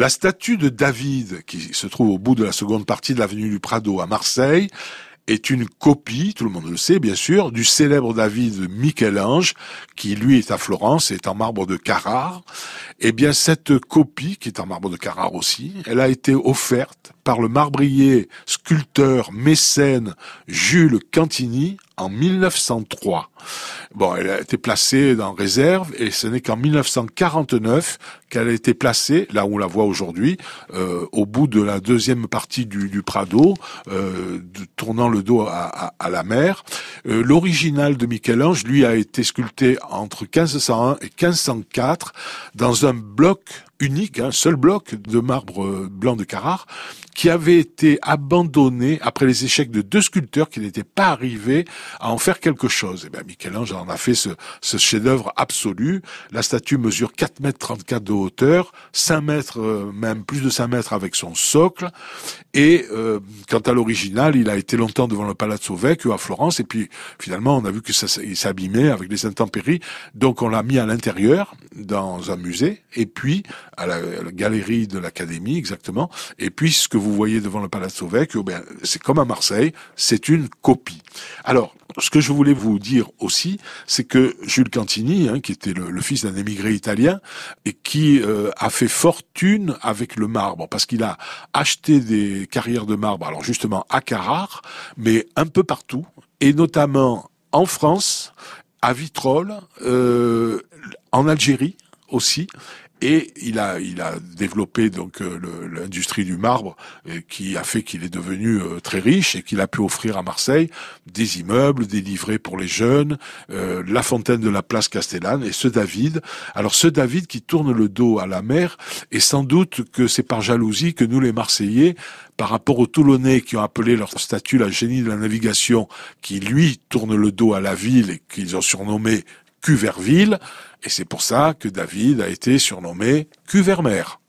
La statue de David, qui se trouve au bout de la seconde partie de l'avenue du Prado à Marseille, est une copie, tout le monde le sait bien sûr, du célèbre David Michel-Ange, qui lui est à Florence, est en marbre de Carrare. Eh bien, cette copie, qui est en marbre de Carrare aussi, elle a été offerte par le marbrier, sculpteur, mécène Jules Cantini en 1903. Bon, elle a été placée dans réserve et ce n'est qu'en 1949 qu'elle a été placée, là où on la voit aujourd'hui, euh, au bout de la deuxième partie du, du Prado, euh, tournant le dos à, à, la mer. Euh, L'original de Michel-Ange, lui, a été sculpté entre 1501 et 1504 dans un bloc unique, un seul bloc de marbre blanc de Carrare, qui avait été abandonné après les échecs de deux sculpteurs qui n'étaient pas arrivés à en faire quelque chose. Et eh bien, Michel-Ange en a fait ce, ce chef-d'œuvre absolu. La statue mesure 4 mètres 34 de hauteur, 5 mètres, euh, même plus de 5 mètres avec son socle. Et euh, quant à l'original, il a été longtemps devant le Palazzo Vecchio à Florence. Et puis, finalement, on a vu que ça s'abîmait avec les intempéries. Donc, on l'a mis à l'intérieur, dans un musée. Et puis, à la, galerie de l'Académie, exactement. Et puis, ce que vous voyez devant le Palazzo Vecchio, ben, c'est comme à Marseille, c'est une copie. Alors, ce que je voulais vous dire aussi, c'est que Jules Cantini, hein, qui était le, fils d'un émigré italien et qui euh, a fait fortune avec le marbre, parce qu'il a acheté des carrières de marbre, alors justement à Carrare, mais un peu partout, et notamment en France, à Vitrolles, euh, en Algérie aussi, et il a, il a développé donc euh, l'industrie du marbre euh, qui a fait qu'il est devenu euh, très riche et qu'il a pu offrir à Marseille des immeubles, des livrets pour les jeunes, la fontaine de la place Castellane et ce David. Alors ce David qui tourne le dos à la mer et sans doute que c'est par jalousie que nous les Marseillais par rapport aux Toulonnais qui ont appelé leur statue la génie de la navigation, qui lui tourne le dos à la ville et qu'ils ont surnommé Cuverville, et c'est pour ça que David a été surnommé Cuvermer.